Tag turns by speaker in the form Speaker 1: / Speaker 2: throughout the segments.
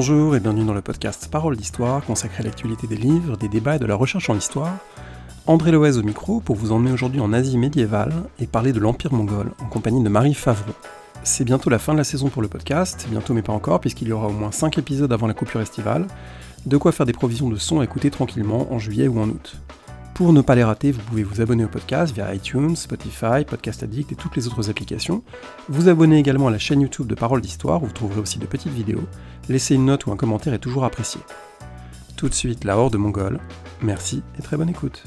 Speaker 1: Bonjour et bienvenue dans le podcast Parole d'Histoire consacré à l'actualité des livres, des débats et de la recherche en histoire. André Loez au micro pour vous emmener aujourd'hui en Asie médiévale et parler de l'Empire mongol en compagnie de Marie Favreau. C'est bientôt la fin de la saison pour le podcast, bientôt mais pas encore puisqu'il y aura au moins 5 épisodes avant la coupure estivale, de quoi faire des provisions de son à écouter tranquillement en juillet ou en août. Pour ne pas les rater, vous pouvez vous abonner au podcast via iTunes, Spotify, Podcast Addict et toutes les autres applications. Vous abonner également à la chaîne YouTube de Parole d'Histoire où vous trouverez aussi de petites vidéos. Laisser une note ou un commentaire est toujours apprécié. Tout de suite, la Horde mongole. Merci et très bonne écoute.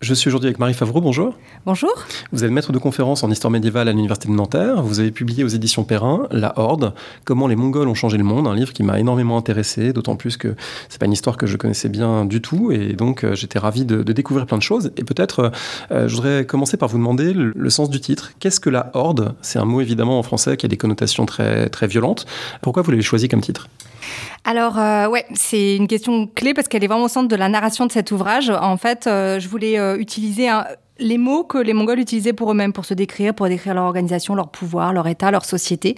Speaker 1: Je suis aujourd'hui avec Marie Favreau, bonjour.
Speaker 2: Bonjour.
Speaker 1: Vous êtes maître de conférence en histoire médiévale à l'Université de Nanterre. Vous avez publié aux éditions Perrin La Horde, Comment les Mongols ont changé le monde, un livre qui m'a énormément intéressé, d'autant plus que c'est pas une histoire que je connaissais bien du tout, et donc euh, j'étais ravi de, découvrir plein de choses. Et peut-être, euh, je voudrais commencer par vous demander le, sens du titre. Qu'est-ce que la Horde? C'est un mot évidemment en français qui a des connotations très, très violentes. Pourquoi vous l'avez choisi comme titre?
Speaker 2: Alors euh, ouais, c'est une question clé parce qu'elle est vraiment au centre de la narration de cet ouvrage. En fait, euh, je voulais euh, utiliser les mots que les Mongols utilisaient pour eux-mêmes, pour se décrire, pour décrire leur organisation, leur pouvoir, leur État, leur société.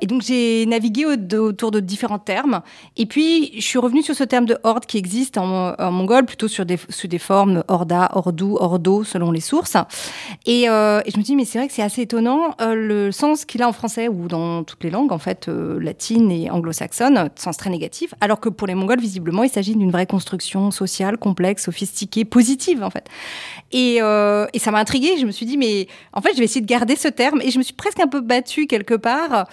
Speaker 2: Et donc j'ai navigué autour de différents termes. Et puis je suis revenue sur ce terme de horde qui existe en, mongol, plutôt sur des, formes horda, hordou, ordo, selon les sources. Et, je me dis, mais c'est vrai que c'est assez étonnant le sens qu'il a en français ou dans toutes les langues, en fait, latines et anglo-saxonnes, sens très négatif, alors que pour les Mongols, visiblement, il s'agit d'une vraie construction sociale, complexe, sophistiquée, positive, en fait. Et, euh, et ça m'a intriguée. Je me suis dit, mais en fait, je vais essayer de garder ce terme. Et je me suis presque un peu battue quelque part,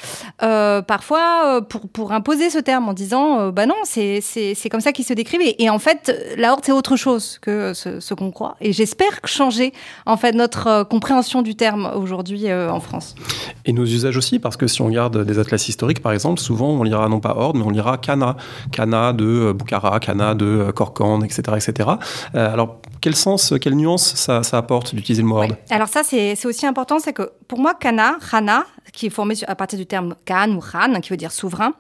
Speaker 2: euh, parfois, euh, pour, pour imposer ce terme en disant, euh, bah non, c'est comme ça qu'il se décrivent. Et, en fait, la horde, c'est autre chose que ce, qu'on croit. Et j'espère changer, en fait, notre compréhension du terme aujourd'hui en France.
Speaker 1: Et nos usages aussi, parce que si on regarde des atlas historiques, par exemple, souvent, on lira non pas horde, mais on lira Kana. Kana de Bukhara, Kana de Korkan, etc. etc. alors, quel sens, quelle nuance ça, ça apporte d'utiliser le mot horde
Speaker 2: Alors ça, c'est aussi important, c'est que pour moi, kana, rana, qui est formé à partir du terme Khan ou Khan, qui veut dire souverain.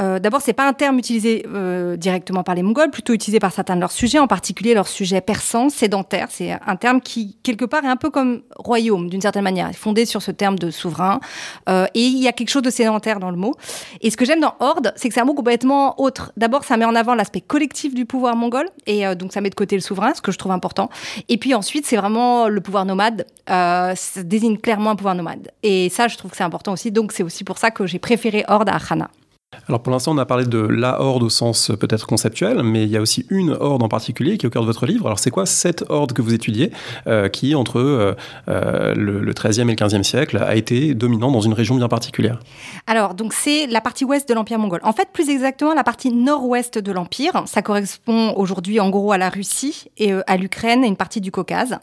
Speaker 2: Euh, D'abord, c'est pas un terme utilisé euh, directement par les Mongols, plutôt utilisé par certains de leurs sujets, en particulier leurs sujets persans, sédentaires. C'est un terme qui, quelque part, est un peu comme royaume, d'une certaine manière, fondé sur ce terme de souverain. Euh, et il y a quelque chose de sédentaire dans le mot. Et ce que j'aime dans horde, c'est que c'est un mot complètement autre. D'abord, ça met en avant l'aspect collectif du pouvoir mongol, et euh, donc ça met de côté le souverain, ce que je trouve important. Et puis ensuite, c'est vraiment le pouvoir nomade. Ça désigne clairement un pouvoir nomade. Et ça, je trouve que c'est important Donc, c'est aussi pour ça que j'ai préféré Horde à Hana.
Speaker 1: Alors pour l'instant, on a parlé de la horde au sens peut-être conceptuel, mais il y a aussi une horde en particulier qui est au cœur de votre livre. Alors c'est quoi cette horde que vous étudiez, euh, qui entre euh, euh, le, le, 13e et le 15e siècle a été dominant dans une région bien particulière?
Speaker 2: Alors donc c'est la partie ouest de l'Empire mongol. En fait, plus exactement la partie nord-ouest de l'Empire. Ça correspond aujourd'hui en gros à la Russie et à l'Ukraine et une partie du Caucase.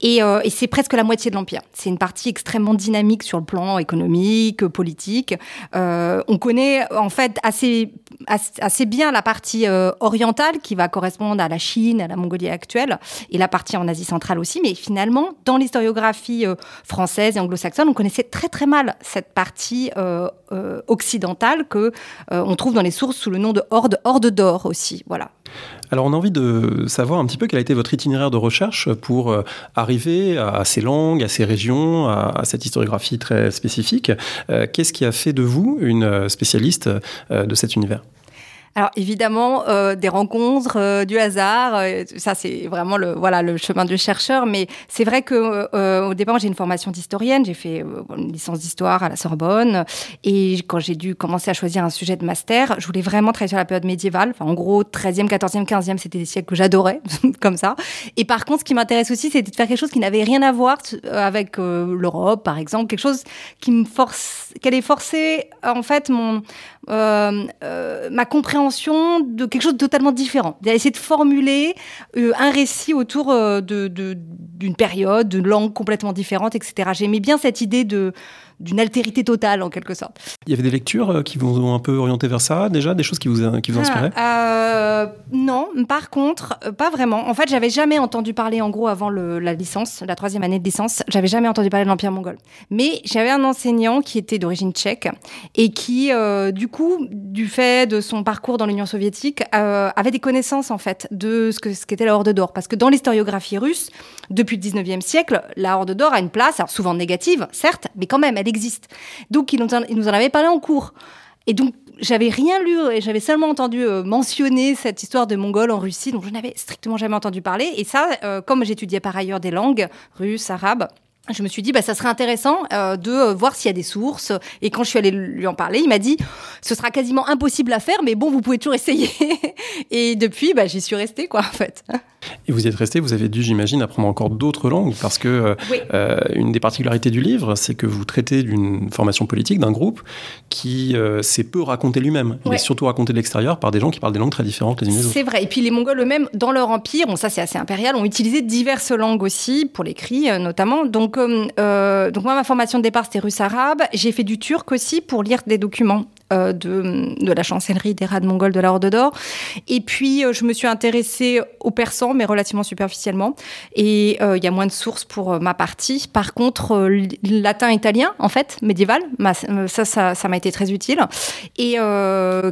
Speaker 2: Et, et c'est presque la moitié de l'Empire. C'est une partie extrêmement dynamique sur le plan économique, politique. on connaît en fait assez, assez bien la partie euh, orientale qui va correspondre à la Chine, à la Mongolie actuelle, et la partie en Asie centrale aussi. Mais finalement, dans l'historiographie euh, française et anglo-saxonne, on connaissait très très mal cette partie euh, occidentale que on trouve dans les sources sous le nom de Horde, Horde d'or aussi. Voilà.
Speaker 1: Alors on a envie de savoir un petit peu quel a été votre itinéraire de recherche pour euh, arriver à ces langues, à ces régions, à, cette historiographie très spécifique. Euh, qu'est-ce qui a fait de vous une euh, spécialiste de cet univers?
Speaker 2: Alors évidemment, euh, des rencontres, euh, du hasard, euh, ça c'est vraiment le voilà le chemin du chercheur. Mais c'est vrai que euh, au départ j'ai une formation d'historienne, j'ai fait une licence d'histoire à la Sorbonne, et quand j'ai dû commencer à choisir un sujet de master, je voulais vraiment travailler sur la période médiévale. Enfin en gros 13e, 14e, 15e, c'était des siècles que j'adorais comme ça. Et par contre, ce qui m'intéresse aussi, c'était de faire quelque chose qui n'avait rien à voir avec l'Europe, par exemple, quelque chose qui me force, qu'elle ait forcé en fait mon euh, euh, ma compréhension de quelque chose de totalement différent. D'essayer de formuler euh, un récit autour de, d'une période, d'une langue complètement différente, etc. J'aimais bien cette idée de d'une altérité totale en quelque sorte.
Speaker 1: Il y avait des lectures euh, qui vous ont un peu orienté vers ça déjà, des choses qui vous, qui vous ah, inspiraient?
Speaker 2: euh, Non, par contre, euh, pas vraiment. En fait, j'avais jamais entendu parler, en gros, avant le, la licence, la troisième année de licence, j'avais jamais entendu parler de l'Empire mongol. Mais j'avais un enseignant qui était d'origine tchèque et qui, du coup, du fait de son parcours dans l'Union soviétique, avait des connaissances en fait de ce que ce qu'était la Horde d'or. Parce que dans l'historiographie russe, depuis le 19e siècle, la Horde d'or a une place, alors souvent négative, certes, mais quand même, elle existe. Donc, il nous en, avait parlé en cours. Et donc, j'avais rien lu et j'avais seulement entendu mentionner cette histoire de Mongols en Russie, donc je n'avais strictement jamais entendu parler. Et ça, comme j'étudiais par ailleurs des langues, russes, arabes, je me suis dit, bah, ça serait intéressant euh, de euh, voir s'il y a des sources. Et quand je suis allée lui en parler, il m'a dit, ce sera quasiment impossible à faire, mais bon, vous pouvez toujours essayer. et depuis, bah, j'y suis restée, quoi, en fait.
Speaker 1: Et vous y êtes resté, vous avez dû, j'imagine, apprendre encore d'autres langues, parce que euh, une des particularités du livre, c'est que vous traitez d'une formation politique, d'un groupe qui s'est peu raconté lui-même. Il est surtout raconté de l'extérieur par des gens qui parlent des langues très différentes les unes des autres.
Speaker 2: C'est vrai. Et puis les Mongols eux-mêmes, dans leur empire, bon, ça c'est assez impérial, ont utilisé diverses langues aussi, pour l'écrit notamment. Donc euh, euh, donc moi, ma formation de départ, c'était russe-arabe. J'ai fait du turc aussi pour lire des documents. Euh, de, la chancellerie des rades mongols de la Horde d'Or. Et puis, je me suis intéressée au persan, mais relativement superficiellement. Et il y a moins de sources pour ma partie. Par contre, latin-italien, en fait, médiéval, ça, ça, ça m'a été très utile. Et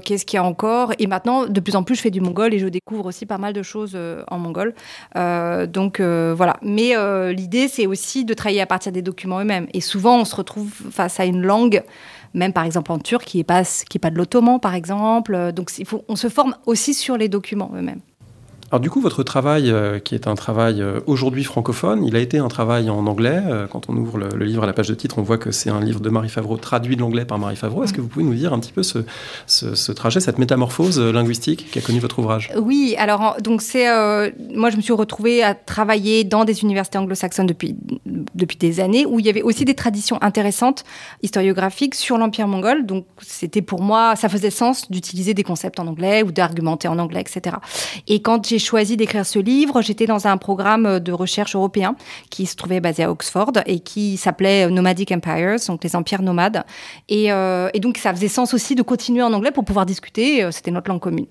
Speaker 2: qu'est-ce qu'il y a encore? Et maintenant, de plus en plus, je fais du mongol et je découvre aussi pas mal de choses en mongol. donc, voilà. Mais l'idée, c'est aussi de travailler à partir des documents eux-mêmes. Et souvent, on se retrouve face à une langue, même par exemple en turc, qui n'est pas, pas de l'ottoman, par exemple. Donc, il faut, on se forme aussi sur les documents eux-mêmes.
Speaker 1: Alors du coup, votre travail, euh, qui est un travail euh, aujourd'hui francophone, il a été un travail en anglais. Euh, quand on ouvre le, livre à la page de titre, on voit que c'est un livre de Marie Favreau, traduit de l'anglais par Marie Favreau. Est-ce que vous pouvez nous dire un petit peu ce, ce, trajet, cette métamorphose linguistique qui a connu votre ouvrage?
Speaker 2: Oui, alors donc c'est, moi je me suis retrouvée à travailler dans des universités anglo-saxonnes depuis, depuis des années, où il y avait aussi des traditions intéressantes historiographiques sur l'Empire mongol. Donc c'était pour moi, ça faisait sens d'utiliser des concepts en anglais ou d'argumenter en anglais, etc. Et quand j'ai choisi d'écrire ce livre, j'étais dans un programme de recherche européen qui se trouvait basé à Oxford et qui s'appelait Nomadic Empires, donc les empires nomades. Et, euh, et, donc ça faisait sens aussi de continuer en anglais pour pouvoir discuter, euh, c'était notre langue commune.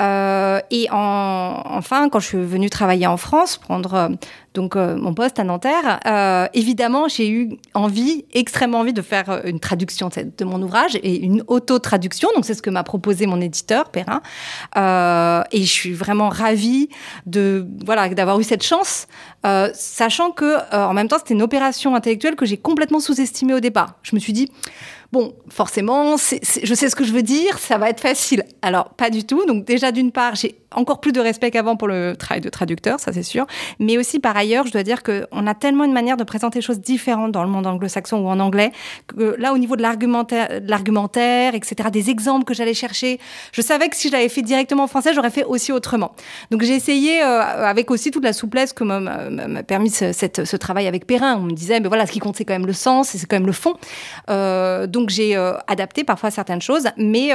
Speaker 2: Euh, et en, enfin, quand je suis venue travailler en France, prendre donc euh, mon poste à Nanterre, euh, évidemment, j'ai eu envie, extrêmement envie de faire euh, une traduction de, mon ouvrage et une auto-traduction. Donc c'est ce que m'a proposé mon éditeur, Perrin. et je suis vraiment ravie de voilà d'avoir eu cette chance, sachant que en même temps c'était une opération intellectuelle que j'ai complètement sous-estimée au départ. Je me suis dit Bon, forcément, je sais ce que je veux dire, ça va être facile. Alors, pas du tout. Donc, déjà, d'une part, j'ai encore plus de respect qu'avant pour le travail de traducteur, ça c'est sûr. Mais aussi, par ailleurs, je dois dire qu'on a tellement une manière de présenter les choses différentes dans le monde anglo-saxon ou en anglais, que là, au niveau de l'argumentaire, etc., des exemples que j'allais chercher, je savais que si je l'avais fait directement en français, j'aurais fait aussi autrement. Donc, j'ai essayé, euh, avec aussi toute la souplesse que m'a permis ce, travail avec Perrin. On me disait, mais voilà, ce qui compte, c'est quand même le sens, et c'est quand même le fond. Euh, donc, j'ai euh, adapté parfois certaines choses, mais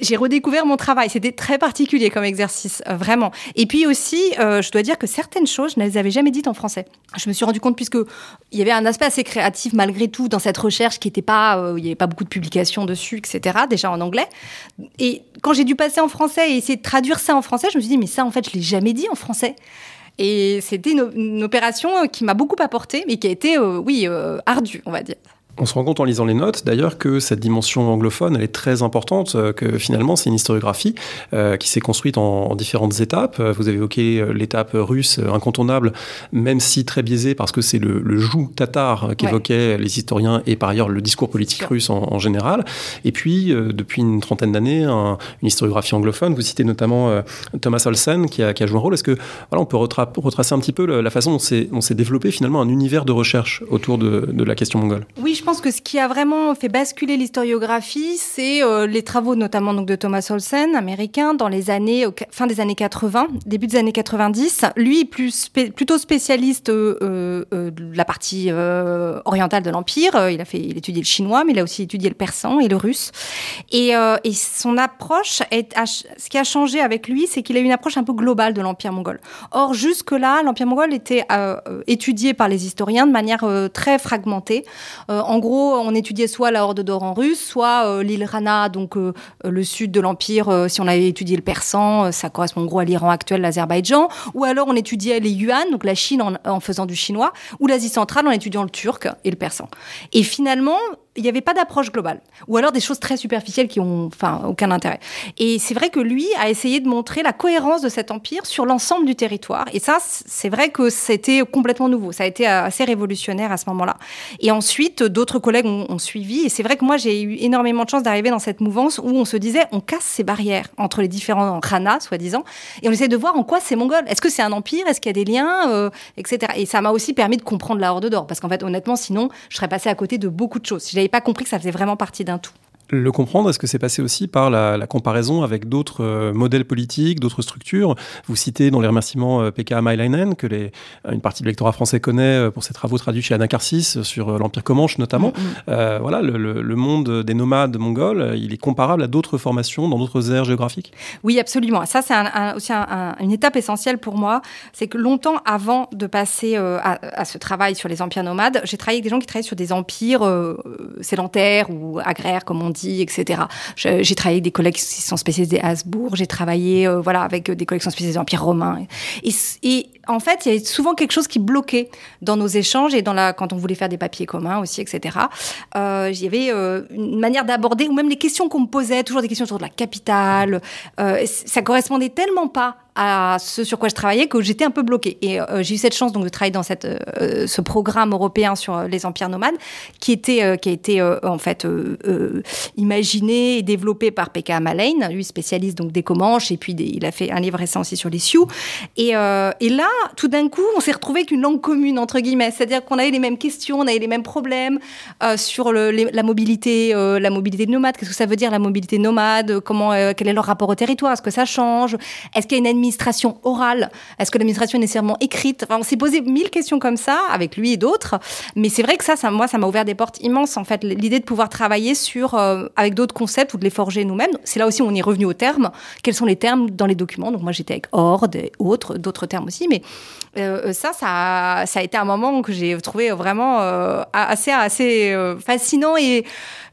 Speaker 2: j'ai redécouvert mon travail. C'était très particulier comme exercice, euh, vraiment. Et puis aussi, je dois dire que certaines choses, je ne les avais jamais dites en français. Je me suis rendu compte, puisque il y avait un aspect assez créatif malgré tout dans cette recherche qui n'était pas, il n'y avait pas beaucoup de publications dessus, etc. Déjà en anglais. Et quand j'ai dû passer en français et essayer de traduire ça en français, je me suis dit, mais ça, en fait, je l'ai jamais dit en français. Et c'était une, opération qui m'a beaucoup apporté, mais qui a été, oui, ardue, on va dire.
Speaker 1: On se rend compte en lisant les notes, d'ailleurs, que cette dimension anglophone, elle est très importante, euh, que finalement, c'est une historiographie euh, qui s'est construite en, différentes étapes. Euh, vous avez évoqué l'étape russe incontournable, même si très biaisée, parce que c'est le, le joug tatar qu'évoquaient les historiens et par ailleurs le discours politique russe en, général. Et puis, depuis une trentaine d'années, une historiographie anglophone. Vous citez notamment Thomas Olsen qui a, qui a, joué un rôle. Est-ce que voilà, on peut retracer un petit peu la façon dont s'est développé finalement un univers de recherche autour de, de la question mongole?
Speaker 2: Oui, je pense que ce qui a vraiment fait basculer l'historiographie, c'est euh, les travaux notamment donc, de Thomas Olsen, américain, dans les années, fin des années 80, début des années 90. Lui, plutôt spécialiste euh, euh, de la partie orientale de l'Empire. Il a fait, il étudié le chinois, mais il a aussi étudié le persan et le russe. Et, son approche, est, ce qui a changé avec lui, c'est qu'il a une approche un peu globale de l'Empire mongol. Or, jusque-là, l'Empire mongol était étudié par les historiens de manière très fragmentée. En en gros, on étudiait soit la Horde d'Or en russe, soit euh, l'île Rana, donc euh, le sud de l'Empire, euh, si on avait étudié le persan, ça correspond en gros à l'Iran actuel, l'Azerbaïdjan, ou alors on étudiait les yuan, donc la Chine en, faisant du chinois, ou l'Asie centrale en étudiant le turc et le persan. Et finalement, il n'y avait pas d'approche globale. Ou alors des choses très superficielles qui ont enfin, aucun intérêt. Et c'est vrai que lui a essayé de montrer la cohérence de cet empire sur l'ensemble du territoire. Et ça, c'est vrai que c'était complètement nouveau. Ça a été assez révolutionnaire à ce moment-là. Et ensuite, d'autres collègues ont, suivi. Et c'est vrai que moi, j'ai eu énormément de chance d'arriver dans cette mouvance où on se disait, on casse ces barrières entre les différents khanas, soi-disant, et on essaie de voir en quoi c'est mongol. Est-ce que c'est un empire? Est-ce qu'il y a des liens? Euh, Etc. Et ça m'a aussi permis de comprendre la Horde d'Or. Parce qu'en fait, honnêtement, sinon, je serais passé à côté de beaucoup de choses. Pas compris que ça faisait vraiment partie d'un tout.
Speaker 1: Le comprendre, est-ce que c'est passé aussi par la, la comparaison avec d'autres euh, modèles politiques, d'autres structures? Vous citez dans les remerciements euh, Pekka Mailainen, que les, une partie de l'électorat français connaît euh, pour ses travaux traduits chez Anna Karsis sur l'Empire Comanche notamment. Mm, mm. voilà, le, le, monde des nomades mongols, il est comparable à d'autres formations dans d'autres aires géographiques?
Speaker 2: Oui, absolument. Ça, c'est un, un, aussi un, une étape essentielle pour moi. C'est que longtemps avant de passer à, à, ce travail sur les empires nomades, j'ai travaillé avec des gens qui travaillaient sur des empires sédentaires ou agraires, comme on dit, etc. J'ai travaillé avec des collègues qui sont spécialisés à Habsbourg, j'ai travaillé euh, voilà, avec des collègues qui sont spécialisés en Empire romain. Et, en fait, il y avait souvent quelque chose qui bloquait dans nos échanges et dans la, quand on voulait faire des papiers communs aussi, etc. Euh, il y avait euh, une manière d'aborder, ou même les questions qu'on me posait, toujours des questions autour de la capitale. Euh, ça correspondait tellement pas à ce sur quoi je travaillais que j'étais un peu bloquée. Et euh, j'ai eu cette chance donc de travailler dans cette, euh, ce programme européen sur les empires nomades, qui était euh, qui a été en fait imaginé et développé par Pekka Amalein, lui spécialiste donc des Comanches, et puis il a fait un livre récent aussi sur les Sioux. Et, et là, tout d'un coup, on s'est retrouvé avec une langue commune entre guillemets, c'est-à-dire qu'on avait les mêmes questions, on avait les mêmes problèmes sur le, la mobilité, la mobilité de nomades. Qu'est-ce que ça veut dire la mobilité nomade? Comment, quel est leur rapport au territoire? Est-ce que ça change? Est-ce qu'il y a une l'administration orale Est-ce que l'administration est nécessairement écrite? Enfin, On s'est posé mille questions comme ça avec lui et d'autres. Mais c'est vrai que ça, moi, ça m'a ouvert des portes immenses. En fait, l'idée de pouvoir travailler sur euh, avec d'autres concepts ou de les forger nous-mêmes. C'est là aussi où on est revenu aux termes. Quels sont les termes dans les documents? Donc moi, j'étais avec horde et autres, d'autres termes aussi. Mais euh, ça, ça a été un moment que j'ai trouvé vraiment euh, assez, assez fascinant et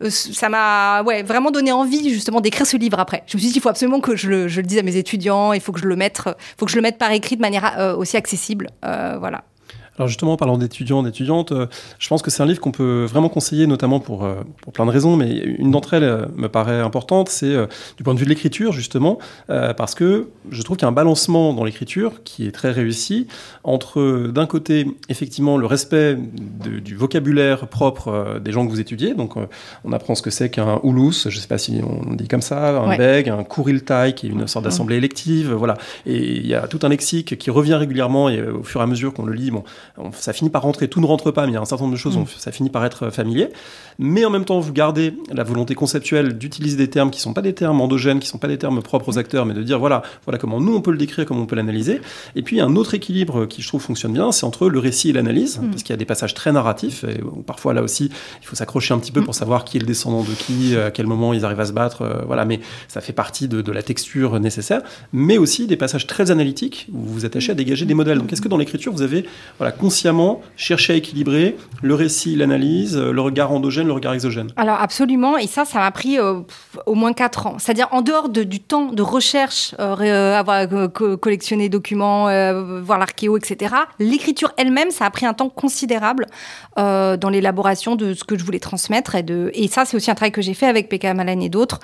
Speaker 2: ça m'a ouais, vraiment donné envie justement d'écrire ce livre après. Je me suis dit, il faut absolument que je le, je le dise à mes étudiants, il faut que je le il faut que je le mette par écrit de manière euh, aussi accessible. Euh, voilà.
Speaker 1: Alors justement, en parlant d'étudiants, d'étudiantes, euh, je pense que c'est un livre qu'on peut vraiment conseiller, notamment pour, euh, pour plein de raisons, mais une d'entre elles euh, me paraît importante, c'est du point de vue de l'écriture, justement, parce que je trouve qu'il y a un balancement dans l'écriture qui est très réussi entre, d'un côté, effectivement, le respect du vocabulaire propre des gens que vous étudiez, donc on apprend ce que c'est qu'un Oulous, je ne sais pas si on dit comme ça, un Beg, un Kuriltai, qui est une sorte d'assemblée élective, voilà, et il y a tout un lexique qui revient régulièrement, et au fur et à mesure qu'on le lit, bon, ça finit par rentrer, tout ne rentre pas, mais il y a un certain nombre de choses, mm. ça finit par être familier. Mais en même temps, vous gardez la volonté conceptuelle d'utiliser des termes qui ne sont pas des termes endogènes, qui ne sont pas des termes propres aux acteurs, mais de dire voilà, voilà comment nous on peut le décrire, comment on peut l'analyser. Et puis un autre équilibre qui je trouve fonctionne bien, c'est entre le récit et l'analyse, mm. parce qu'il y a des passages très narratifs, et parfois là aussi, il faut s'accrocher un petit peu mm. pour savoir qui est le descendant de qui, à quel moment ils arrivent à se battre, euh, voilà, mais ça fait partie de, de, la texture nécessaire, mais aussi des passages très analytiques où vous vous attachez à dégager des modèles. Donc est-ce que dans l'écriture, vous avez voilà, consciemment cherché à équilibrer le récit, l'analyse, le regard endogène, le regard exogène
Speaker 2: Alors absolument, et ça, ça m'a pris euh, au moins quatre ans. C'est-à-dire en dehors de, du temps de recherche, euh, euh avoir collectionné documents, euh, voir l'archéo, etc. L'écriture elle-même, ça a pris un temps considérable dans l'élaboration de ce que je voulais transmettre. Et, de, et ça, c'est aussi un travail que j'ai fait avec Pekka Malen et d'autres.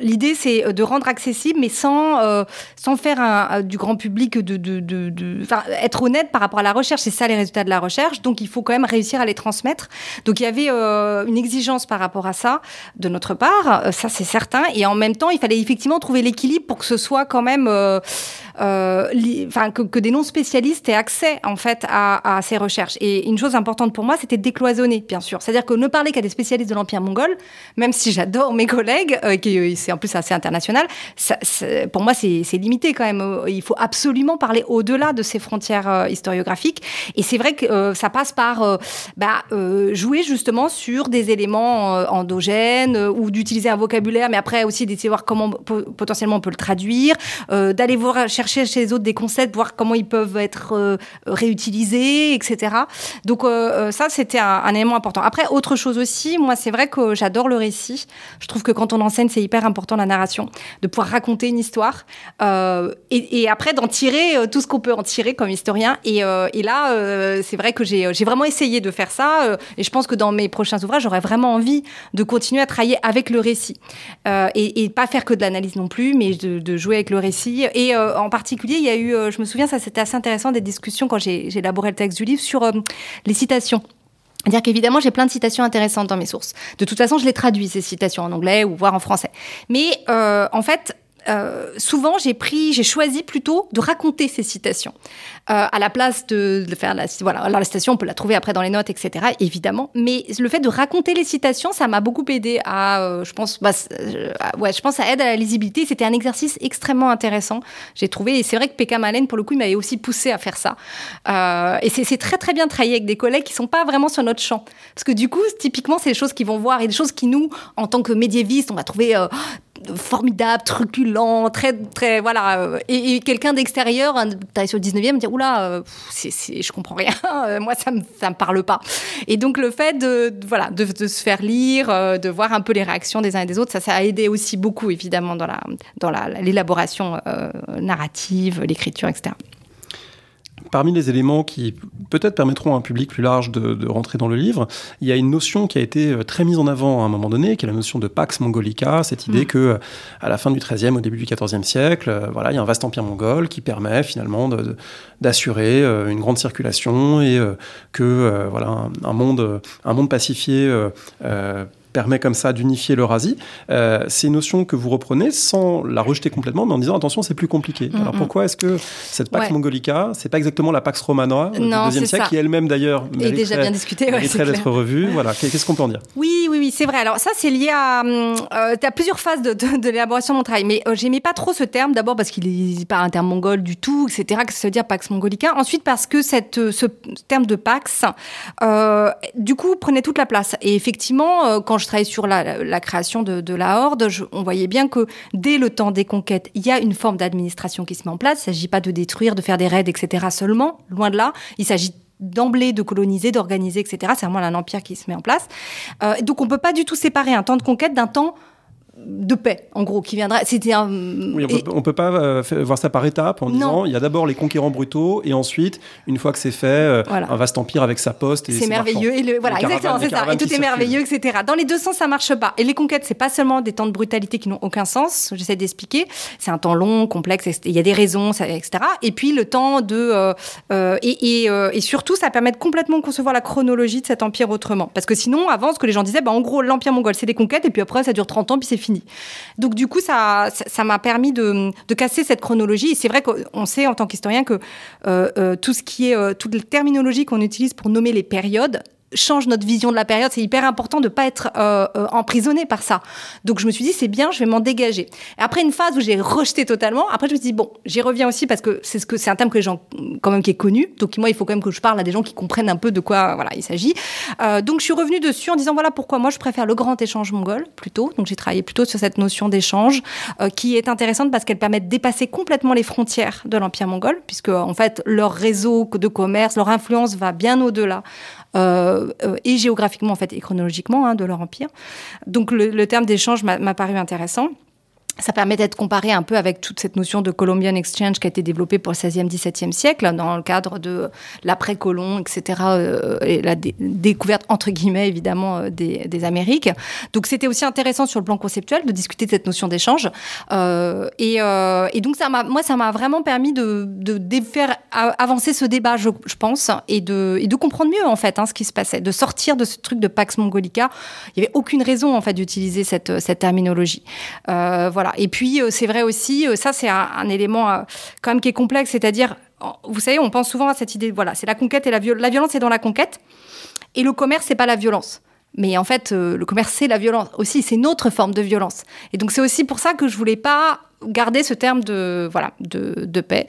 Speaker 2: L'idée, c'est de rendre accessible, mais sans, sans faire du grand public, de, de, de, être honnête par rapport à la recherche. Ça les résultats de la recherche. Donc il faut quand même réussir à les transmettre. Donc il y avait euh, une exigence par rapport à ça de notre part, euh, ça c'est certain. Et en même temps, il fallait effectivement trouver l'équilibre pour que ce soit quand même, euh, euh que, des non spécialistes aient accès en fait à, ces recherches. Et une chose importante pour moi, c'était de décloisonner, bien sûr. C'est-à-dire que ne parler qu'à des spécialistes de l'empire mongol, même si j'adore mes collègues, qui c'est en plus assez international, pour moi c'est limité quand même. Il faut absolument parler au-delà de ces frontières historiographiques. Et c'est vrai que ça passe par bah, jouer justement sur des éléments euh, endogènes euh, ou d'utiliser un vocabulaire, mais après aussi d'essayer de voir comment potentiellement on peut le traduire, euh, d'aller voir chercher chez les autres des concepts, voir comment ils peuvent être réutilisés, etc. Donc ça, c'était un, élément important. Après, autre chose aussi, moi, c'est vrai que j'adore le récit. Je trouve que quand on enseigne, c'est hyper important la narration, de pouvoir raconter une histoire et, après d'en tirer tout ce qu'on peut en tirer comme historien. Et là, c'est vrai que j'ai vraiment essayé de faire ça. et je pense que dans mes prochains ouvrages, j'aurais vraiment envie de continuer à travailler avec le récit. et, pas faire que de l'analyse non plus, mais de, jouer avec le récit. Et en particulier, il y a eu, je me souviens, ça c'était assez intéressant, des discussions quand j'ai élaboré le texte du livre sur les citations. Dire qu'évidemment, j'ai plein de citations intéressantes dans mes sources. De toute façon, je les traduis, ces citations en anglais ou voire en français. Mais euh, en fait, euh, souvent, j'ai pris, j'ai choisi plutôt de raconter ces citations euh, à la place de, faire la voilà. La citation, on peut la trouver après dans les notes, etc. Évidemment, mais le fait de raconter les citations, ça m'a beaucoup aidé à, euh, je pense, bah, euh, ouais, je pense, ça aide à la lisibilité. C'était un exercice extrêmement intéressant. J'ai trouvé, et c'est vrai que Pekka Malen, pour le coup, il m'avait aussi poussé à faire ça. Euh, et c'est très très bien de travailler avec des collègues qui sont pas vraiment sur notre champ, parce que du coup, typiquement, c'est des choses qu'ils vont voir et des choses qui nous, en tant que médiévistes, on va trouver formidable, truculent, très, très, voilà. Euh, et, quelqu'un d'extérieur, sur le 19e, me dire, oula, euh, je comprends rien, euh, moi, ça me, ça me parle pas. Et donc, le fait de, voilà, de, se faire lire, de voir un peu les réactions des uns et des autres, ça, ça a aidé aussi beaucoup, évidemment, dans la, dans la, l'élaboration narrative, l'écriture, etc
Speaker 1: parmi les éléments qui peut-être permettront à un public plus large de, rentrer dans le livre, il y a une notion qui a été euh, très mise en avant à un moment donné, qui est la notion de Pax Mongolica, cette idée mm. que à la fin du XIIIe, au début du XIVe siècle, euh, voilà, il y a un vaste empire mongol qui permet finalement d'assurer euh, une grande circulation et que voilà un, monde un monde pacifié permet comme ça d'unifier l'Eurasie. Euh, c'est une notion que vous reprenez sans la rejeter complètement, mais en disant attention, c'est plus compliqué. Mm, Alors mm. pourquoi est-ce que cette Pax Mongolica, c'est pas exactement la Pax Romana du deuxième siècle, qui elle-même d'ailleurs
Speaker 2: est déjà bien discutée,
Speaker 1: ouais, d'être revue. Voilà, qu'est-ce qu'on peut en dire?
Speaker 2: Oui, oui, oui, c'est vrai. Alors ça, c'est lié à, euh, as plusieurs phases de, de, l'élaboration de mon travail, mais euh, j'aimais pas trop ce terme. D'abord parce qu'il n'est pas un terme mongol du tout, etc. Que ça veut dire Pax Mongolica. Ensuite parce que cette, euh, ce terme de Pax, euh, du coup, prenait toute la place. Et effectivement, quand je travaille sur la, création de, la Horde, on voyait bien que dès le temps des conquêtes, il y a une forme d'administration qui se met en place. Il ne s'agit pas de détruire, de faire des raids, etc. seulement, loin de là. Il s'agit d'emblée de coloniser, d'organiser, etc. C'est vraiment un empire qui se met en place. Euh, donc on ne peut pas du tout séparer un temps de conquête d'un temps de paix, en gros, qui viendra. C'était un.
Speaker 1: Oui, on peut, peut pas euh, voir ça par étapes en disant il y a d'abord les conquérants brutaux et ensuite, une fois que c'est fait, euh, un vaste empire avec sa poste et
Speaker 2: C'est merveilleux. Et le, voilà, exactement, c'est ça. Et tout est merveilleux, etc. Dans les deux sens, ça marche pas. Et les conquêtes, c'est pas seulement des temps de brutalité qui n'ont aucun sens. J'essaie d'expliquer. C'est un temps long, complexe. Il y a des raisons, etc. Et puis le temps de euh, et, et, et, surtout, ça permet de complètement concevoir la chronologie de cet empire autrement. Parce que sinon, avant, ce que les gens disaient, bah, en gros, l'empire mongol, c'est des conquêtes et puis après, ça dure 30 ans puis c'est Donc du coup, ça, ça m'a permis de, casser cette chronologie. Et c'est vrai qu'on sait en tant qu'historien que euh, euh, tout ce qui est euh, toute la terminologie qu'on utilise pour nommer les périodes change notre vision de la période. C'est hyper important de pas être euh, euh, emprisonné par ça. Donc je me suis dit c'est bien, je vais m'en dégager. Et après une phase où j'ai rejeté totalement, après je me suis dit bon, j'y reviens aussi parce que c'est ce que c'est un terme que les gens quand même qui est connu. Donc moi il faut quand même que je parle à des gens qui comprennent un peu de quoi voilà il s'agit. Euh, donc je suis revenue dessus en disant voilà pourquoi moi je préfère le grand échange mongol plutôt. Donc j'ai travaillé plutôt sur cette notion d'échange euh, qui est intéressante parce qu'elle permet de dépasser complètement les frontières de l'empire mongol puisque en fait leur réseau de commerce, leur influence va bien au-delà et géographiquement en fait et chronologiquement hein, de leur empire. Donc le, le terme d'échange m'a paru intéressant ça permet d'être comparé un peu avec toute cette notion de Colombian Exchange qui a été développée pour le 16e, 17e siècle dans le cadre de l'après-colon, etc. Euh, et la découverte, entre guillemets, évidemment, euh, des, Amériques. Donc, c'était aussi intéressant sur le plan conceptuel de discuter de cette notion d'échange. Euh, et, donc, ça moi, ça m'a vraiment permis de, faire avancer ce débat, je, pense, et de, et de comprendre mieux, en fait, hein, ce qui se passait, de sortir de ce truc de Pax Mongolica. Il n'y avait aucune raison, en fait, d'utiliser cette, cette terminologie. voilà et puis, euh, c'est vrai aussi, euh, ça, c'est un, élément euh, quand même qui est complexe, c'est-à-dire, vous savez, on pense souvent à cette idée, voilà, c'est la conquête et la violence. La violence est dans la conquête, et le commerce, c'est pas la violence. Mais en fait, le commerce, c'est la violence aussi, c'est une autre forme de violence. Et donc, c'est aussi pour ça que je voulais pas garder ce terme de, voilà, de, de paix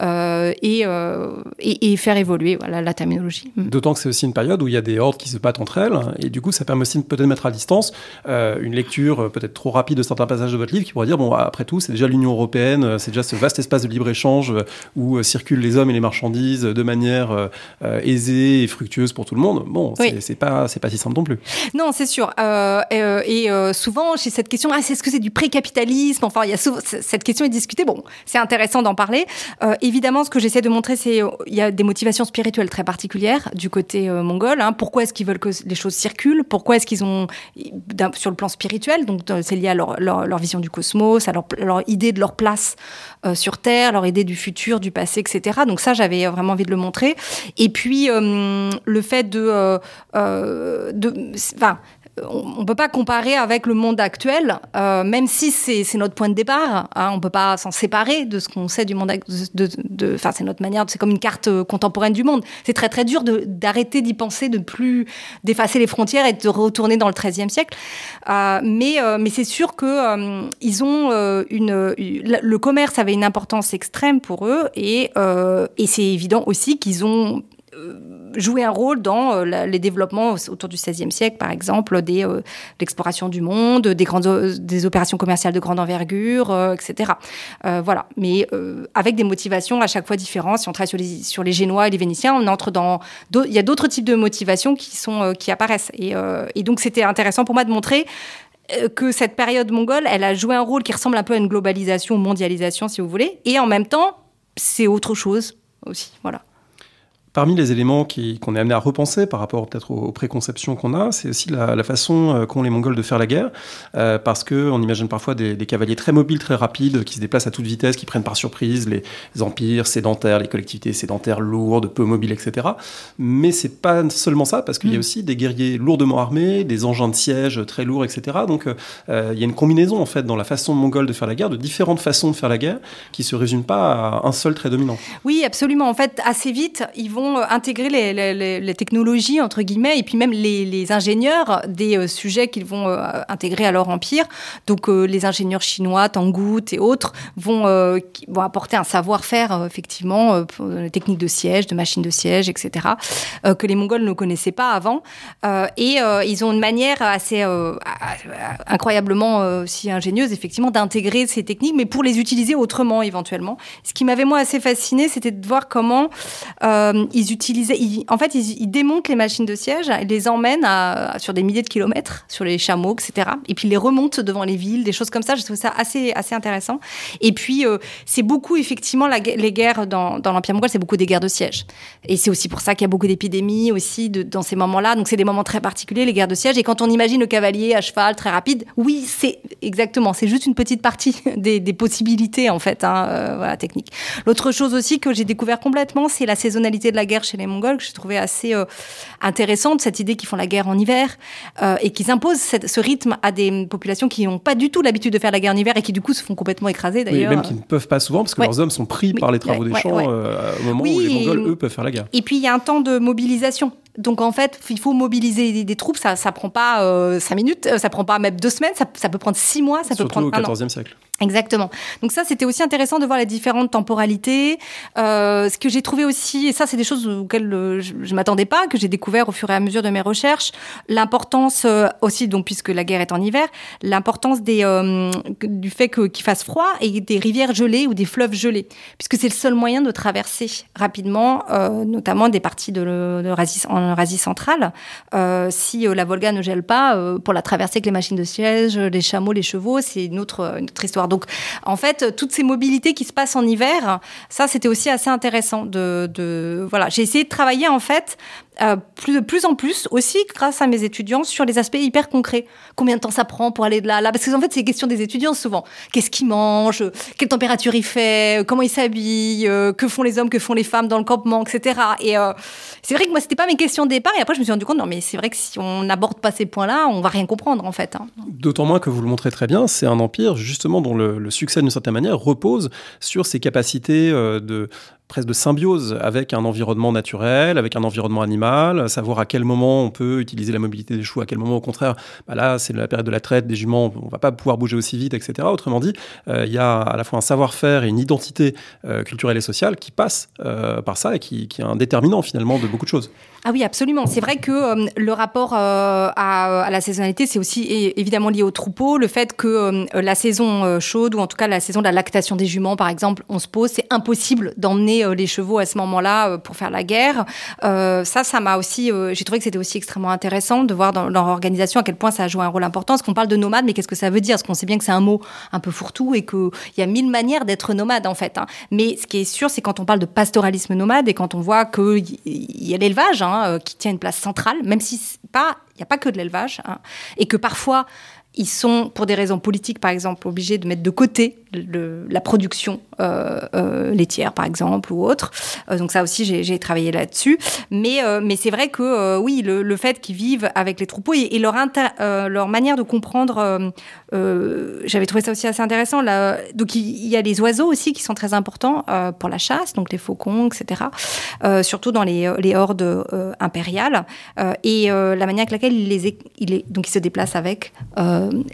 Speaker 2: euh, et, euh, et, et, faire évoluer voilà, la terminologie.
Speaker 1: Mm. D'autant que c'est aussi une période où il y a des hordes qui se battent entre elles, et du coup, ça permet aussi peut-être de mettre à distance euh, une lecture peut-être trop rapide de certains passages de votre livre qui pourrait dire, bon, après tout, c'est déjà l'Union européenne, c'est déjà ce vaste espace de libre-échange où circulent les hommes et les marchandises de manière aisée et fructueuse pour tout le monde. Bon, c'est pas, pas si simple non plus.
Speaker 2: Non, c'est sûr. et souvent, j'ai cette question, ah, est-ce que c'est du pré-capitalisme? Enfin, il y a souvent, cette question est discutée. Bon, c'est intéressant d'en parler. Euh, évidemment, ce que j'essaie de montrer, c'est il y a des motivations spirituelles très particulières du côté mongol. Hein. Pourquoi est-ce qu'ils veulent que les choses circulent? Pourquoi est-ce qu'ils ont, sur le plan spirituel, donc c'est lié à leur, vision du cosmos, à leur, leur idée de leur place sur Terre, leur idée du futur, du passé, etc. Donc ça, j'avais vraiment envie de le montrer. Et puis le fait de, de, enfin, on ne peut pas comparer avec le monde actuel, euh, même si c'est notre point de départ. Hein, on ne peut pas s'en séparer de ce qu'on sait du monde. De, enfin, c'est notre manière. C'est comme une carte euh, contemporaine du monde. C'est très très dur d'arrêter d'y penser, de plus d'effacer les frontières et de retourner dans le XIIIe siècle. Euh, mais c'est sûr que ils ont une, le commerce avait une importance extrême pour eux et c'est évident aussi qu'ils ont jouer un rôle dans euh, les développements autour du XVIe siècle, par exemple, des euh, l'exploration du monde, des grandes des opérations commerciales de grande envergure, euh, etc. voilà, mais avec des motivations à chaque fois différentes. Si on travaille sur les Génois et les Vénitiens, on entre dans il y a d'autres types de motivations qui apparaissent et, et donc c'était intéressant pour moi de montrer que cette période mongole, elle a joué un rôle qui ressemble un peu à une globalisation, mondialisation, si vous voulez, et en même temps, c'est autre chose aussi. Voilà.
Speaker 1: Parmi les éléments qu'on est amené à repenser par rapport peut-être aux, préconceptions qu'on a, c'est aussi la, façon euh, qu'ont les Mongols de faire la guerre, euh, parce qu'on imagine parfois des, cavaliers très mobiles, très rapides, qui se déplacent à toute vitesse, qui prennent par surprise les, empires sédentaires, les collectivités sédentaires lourdes, peu mobiles, etc. Mais c'est pas seulement ça, parce qu'il y a mm. aussi des guerriers lourdement armés, des engins de siège très lourds, etc. Donc euh, il y a une combinaison en fait dans la façon mongole de faire la guerre, de différentes façons de faire la guerre, qui se résument pas à un seul trait dominant.
Speaker 2: Oui, absolument. En fait, assez vite, ils vont euh, intégrer les, technologies, entre guillemets, et puis même les, ingénieurs des euh, sujets qu'ils vont euh, intégrer à leur empire. Donc les ingénieurs chinois, Tangout et autres vont, apporter un savoir-faire, effectivement, les techniques de siège, de machines de siège, etc., que les Mongols ne connaissaient pas avant. et ils ont une manière assez incroyablement aussi ingénieuse, effectivement, d'intégrer ces techniques, mais pour les utiliser autrement, éventuellement. Ce qui m'avait, moi, assez fasciné, c'était de voir comment ils utilisaient, en fait, ils, démontent les machines de siège, les emmènent sur des milliers de kilomètres, sur les chameaux, etc. Et puis ils les remontent devant les villes, des choses comme ça. Je trouve ça assez, intéressant. Et puis, euh, c'est beaucoup, effectivement, les guerres dans, l'Empire mongol, c'est beaucoup des guerres de siège. Et c'est aussi pour ça qu'il y a beaucoup d'épidémies aussi dans ces moments-là. Donc, c'est des moments très particuliers, les guerres de siège. Et quand on imagine le cavalier à cheval très rapide, oui, c'est exactement, c'est juste une petite partie des, possibilités, en fait, hein, euh, voilà, techniques. L'autre chose aussi que j'ai découvert complètement, c'est la saisonnalité de la guerre chez les Mongols que je trouvais assez euh, intéressante, cette idée qu'ils font la guerre en hiver euh, et qu'ils imposent ce rythme à des populations qui n'ont pas du tout l'habitude de faire la guerre en hiver et qui du coup se font complètement écraser d'ailleurs.
Speaker 1: Oui, même qui ne peuvent pas souvent parce que leurs hommes sont pris par les travaux des champs euh, au moment où les Mongols, eux, peuvent faire la guerre.
Speaker 2: Et puis il y a un temps de mobilisation. Donc en fait, il faut mobiliser des, troupes. Ça, ça prend pas euh, cinq minutes, ça prend pas même deux semaines. Ça, ça peut prendre six mois, ça
Speaker 1: peut
Speaker 2: prendre
Speaker 1: au XIVe siècle.
Speaker 2: Exactement. Donc ça, c'était aussi intéressant de voir les différentes temporalités. Euh, ce que j'ai trouvé aussi, et ça, c'est des choses auxquelles euh, je, je m'attendais pas, que j'ai découvert au fur et à mesure de mes recherches, l'importance euh, aussi, donc puisque la guerre est en hiver, l'importance des euh, du fait que qu'il fasse froid et des rivières gelées ou des fleuves gelés, puisque c'est le seul moyen de traverser rapidement, notamment des parties de, de en Eurasie centrale. si la Volga ne gèle pas, pour la traverser avec les machines de siège, les chameaux, les chevaux, c'est une autre, autre histoire. Donc, en fait, toutes ces mobilités qui se passent en hiver, ça, c'était aussi assez intéressant. De, de voilà, j'ai essayé de travailler en fait euh, plus, de plus en plus aussi grâce à mes étudiants sur les aspects hyper concrets. Combien de temps ça prend pour aller de là à là? Parce que en fait, c'est question des étudiants souvent. Qu'est-ce qu'ils mangent? Quelle température il fait? Comment ils s'habillent euh, Que font les hommes? Que font les femmes dans le campement? Etc. Et euh, c'est vrai que moi, c'était pas mes questions de départ. Et après, je me suis rendu compte, non, mais c'est vrai que si on n'aborde pas ces points-là, on va rien comprendre en fait. Hein.
Speaker 1: D'autant moins que vous le montrez très bien, c'est un empire justement dont le, le succès d'une certaine manière repose sur ses capacités de presque de symbiose avec un environnement naturel, avec un environnement animal, savoir à quel moment on peut utiliser la mobilité des chevaux, à quel moment au contraire, bah là c'est la période de la traite des juments, on va pas pouvoir bouger aussi vite, etc. Autrement dit, euh, il y a à la fois un savoir-faire et une identité euh, culturelle et sociale qui passe euh, par ça et qui, qui, est un déterminant finalement de beaucoup de choses.
Speaker 2: Ah oui, absolument. C'est vrai que le rapport à, à, la saisonnalité, c'est aussi évidemment lié au troupeau. Le fait que la saison chaude, ou en tout cas la saison de la lactation des juments, par exemple, on se pose, c'est impossible d'emmener entraîner les chevaux à ce moment-là pour faire la guerre. ça, ça m'a aussi, j'ai trouvé que c'était aussi extrêmement intéressant de voir dans leur organisation à quel point ça a joué un rôle important. Parce qu'on parle de nomade, mais qu'est-ce que ça veut dire? Parce qu'on sait bien que c'est un mot un peu fourre-tout et qu'il y a mille manières d'être nomade en fait. Hein. Mais ce qui est sûr, c'est quand on parle de pastoralisme nomade et quand on voit qu'il y a l'élevage hein, qui tient une place centrale, même si pas, il n'y a pas que de l'élevage, hein, et que parfois ils sont, pour des raisons politiques, par exemple, obligés de mettre de côté la production euh, euh, laitière, par exemple, ou autre. Euh, donc ça aussi, j'ai travaillé là-dessus. Mais, mais c'est vrai que oui, le, fait qu'ils vivent avec les troupeaux et, leur, leur manière de comprendre, j'avais trouvé ça aussi assez intéressant. Donc il, y a les oiseaux aussi qui sont très importants pour la chasse, donc les faucons, etc. surtout dans les, les hordes impériales. et la manière avec laquelle il les, il se déplace avec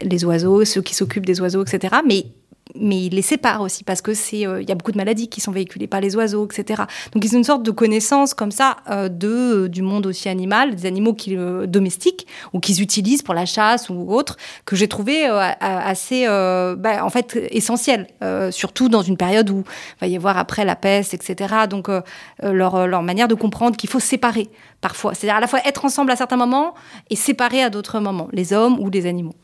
Speaker 2: les oiseaux, ceux qui s'occupent des oiseaux, etc. Mais mais il les sépare aussi parce que c'est euh, il y a beaucoup de maladies qui sont véhiculées par les oiseaux, etc. Donc ils ont une sorte de connaissance comme ça euh, de euh, du monde aussi animal, des animaux qui domestiques ou qu'ils utilisent pour la chasse ou autre, que j'ai trouvé assez bah, en fait essentiel, surtout dans une période où il va y avoir après la peste, etc. Donc leur leur manière de comprendre qu'il faut séparer parfois, c'est-à-dire à la fois être ensemble à certains moments et séparer à d'autres moments, les hommes ou les animaux.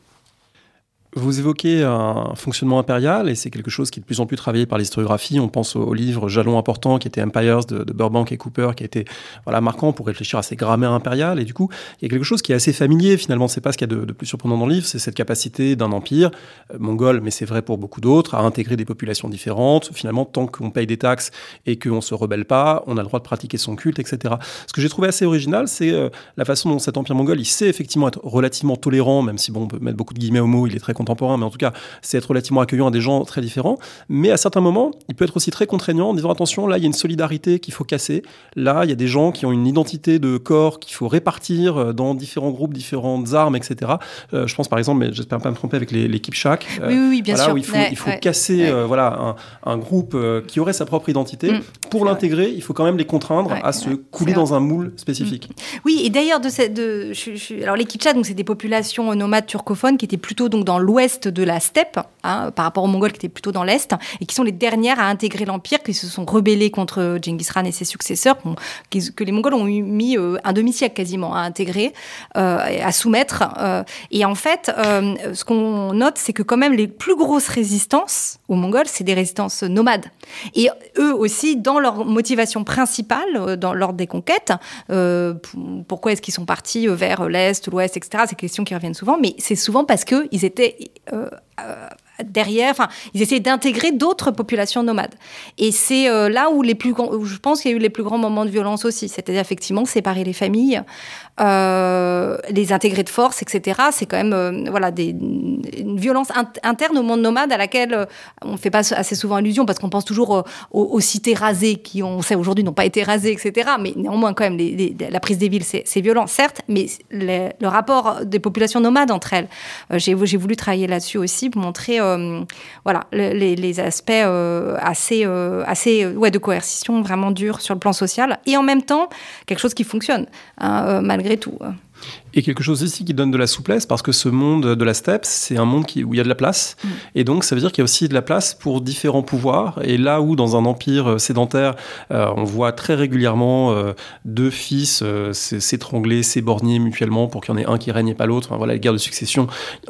Speaker 1: Vous évoquez un fonctionnement impérial et c'est quelque chose qui est de plus en plus travaillé par l'historiographie. On pense au, livre Jalon important qui était Empires de, Burbank et Cooper qui a été voilà, marquant pour réfléchir à ces grammaires impériales. Et du coup, il y a quelque chose qui est assez familier finalement. C'est pas ce qu'il y a de, plus surprenant dans le livre, c'est cette capacité d'un empire euh, mongol, mais c'est vrai pour beaucoup d'autres, à intégrer des populations différentes. Finalement, tant qu'on paye des taxes et qu'on se rebelle pas, on a le droit de pratiquer son culte, etc. Ce que j'ai trouvé assez original, c'est euh, la façon dont cet empire mongol, il sait effectivement être relativement tolérant, même si bon, on peut mettre beaucoup de guillemets au mot, il est très contemporain, mais en tout cas, c'est être relativement accueillant à des gens très différents. Mais à certains moments, il peut être aussi très contraignant en disant attention, là, il y a une solidarité qu'il faut casser. Là, il y a des gens qui ont une identité de corps qu'il faut répartir euh, dans différents groupes, différentes armes, etc. Euh, je pense par exemple, mais j'espère pas me tromper avec l'équipe Shack.
Speaker 2: Euh, oui, oui, bien sûr.
Speaker 1: Où il faut, il faut casser voilà, un, groupe qui aurait sa propre identité. Mm. Pour l'intégrer, il faut quand même les contraindre à se couler dans un moule spécifique.
Speaker 2: Mm. Oui, et d'ailleurs, de, cette, de, alors les Kipchaks, donc c'est des populations nomades turcophones qui étaient plutôt donc dans l'ouest de la steppe, hein, par rapport aux Mongols qui étaient plutôt dans l'est, et qui sont les dernières à intégrer l'empire, qui se sont rebellés contre Genghis Khan et ses successeurs, que les Mongols ont mis euh, un demi-siècle quasiment à intégrer, euh, à soumettre. Euh, et en fait, ce qu'on note, c'est que quand même les plus grosses résistances aux Mongols, c'est des résistances nomades. Et eux aussi, dans leur motivation principale, dans l'ordre des conquêtes, pourquoi est-ce qu'ils sont partis vers l'est, l'ouest, etc. C'est questions qui reviennent souvent, mais c'est souvent parce qu'ils étaient derrière, enfin, ils essayaient d'intégrer d'autres populations nomades. Et c'est euh, là où les plus, je pense qu'il y a eu les plus grands moments de violence aussi, c'est-à-dire effectivement séparer les familles, euh, les intégrer de force, etc. C'est quand même euh, voilà une violence interne au monde nomade à laquelle euh, on ne fait pas assez souvent allusion parce qu'on pense toujours aux, cités rasées qui, on sait aujourd'hui, n'ont pas été rasées, etc. Mais néanmoins, quand même, la prise des villes, c'est violent, certes, mais le rapport des populations nomades entre elles, j'ai voulu travailler là-dessus aussi pour montrer voilà, les, aspects assez, assez ouais, de coercition vraiment durs sur le plan social et en même temps quelque chose qui fonctionne, hein, malgré tout.
Speaker 1: Et quelque chose ici qui donne de la souplesse, parce que ce monde de la steppe, c'est un monde qui, où il y a de la place. Mm. Et donc, ça veut dire qu'il y a aussi de la place pour différents pouvoirs. Et là où, dans un empire euh, sédentaire, euh, on voit très régulièrement euh, deux fils s'étrangler, s'éborgner mutuellement pour qu'il y en ait un qui règne et pas l'autre. Enfin, voilà, les guerres de succession,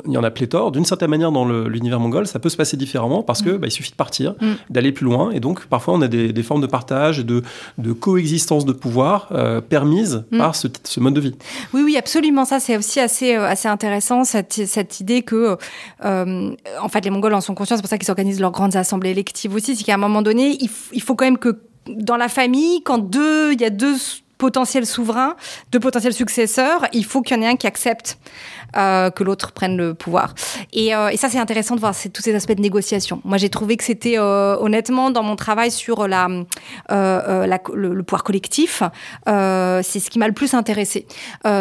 Speaker 1: il y en a pléthore. D'une certaine manière, dans l'univers mongol, ça peut se passer différemment parce que mm. bah, il suffit de partir, mm. d'aller plus loin. Et donc, parfois, on a des, des formes de partage et de, de coexistence de pouvoir permises par ce, ce mode de vie.
Speaker 2: Oui, oui, absolument ça, c'est aussi assez, euh, assez intéressant, cette, cette idée que, euh, en fait, les Mongols en sont conscients, c'est pour ça qu'ils organisent leurs grandes assemblées électives aussi, c'est qu'à un moment donné, il, faut quand même que dans la famille, quand deux, il y a deux potentiels souverains, deux potentiels successeurs, il faut qu'il y en ait un qui accepte que l'autre prenne le pouvoir. Et, euh, ça, c'est intéressant de voir tous ces aspects de négociation. Moi, j'ai trouvé que c'était euh, honnêtement dans mon travail sur la, le, pouvoir collectif, c'est ce qui m'a le plus intéressé.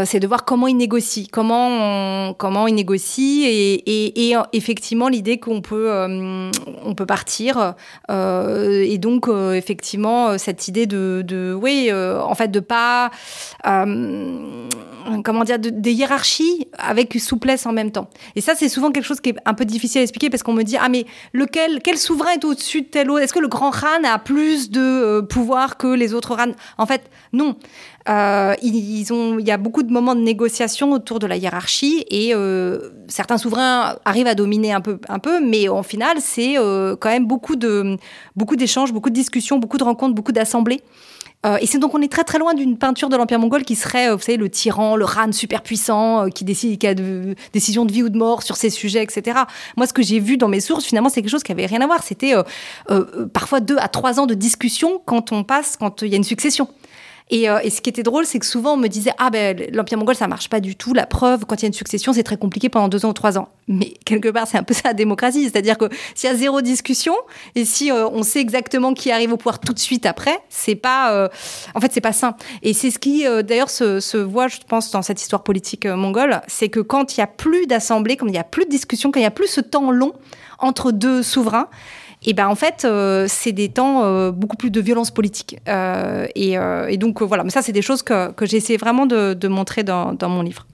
Speaker 2: c'est de voir comment ils négocient, comment comment ils négocient, et, effectivement l'idée qu'on peut on peut partir, et donc effectivement cette idée de, de oui, en fait de pas, euh, comment dire, des hiérarchies avec souplesse en même temps. Et ça, c'est souvent quelque chose qui est un peu difficile à expliquer parce qu'on me dit ah mais lequel, quel souverain est au-dessus de tel autre? Est-ce que le grand Khan a plus de euh, pouvoir que les autres Khan En fait, non. Euh, il y a beaucoup de moments de négociation autour de la hiérarchie et euh, certains souverains arrivent à dominer un peu, un peu, mais en final, c'est quand même beaucoup beaucoup d'échanges, beaucoup de discussions, beaucoup de rencontres, beaucoup d'assemblées. Et c'est donc on est très très loin d'une peinture de l'Empire mongol qui serait, vous savez, le tyran, le ran super puissant, qui décide, qui a de décision de vie ou de mort sur ces sujets, etc. Moi, ce que j'ai vu dans mes sources, finalement, c'est quelque chose qui avait rien à voir. C'était parfois deux à trois ans de discussion quand on passe, quand il y a une succession. Euh, et, ce qui était drôle, c'est que souvent on me disait ah ben l'empire mongol ça marche pas du tout. La preuve, quand il y a une succession, c'est très compliqué pendant deux ans ou trois ans. Mais quelque part, c'est un peu ça la démocratie, c'est-à-dire que s'il y a zéro discussion et si euh, on sait exactement qui arrive au pouvoir tout de suite après, c'est pas, euh, en fait, c'est pas sain. Et c'est ce qui d'ailleurs se, se, voit, je pense, dans cette histoire politique mongole, c'est que quand il y a plus d'assemblée, quand il y a plus de discussion, quand il y a plus ce temps long entre deux souverains, et ben en fait, euh, c'est des temps euh, beaucoup plus de violence politique. Euh, et, donc voilà, mais ça, c'est des choses que, j'essaie vraiment de, montrer dans mon livre.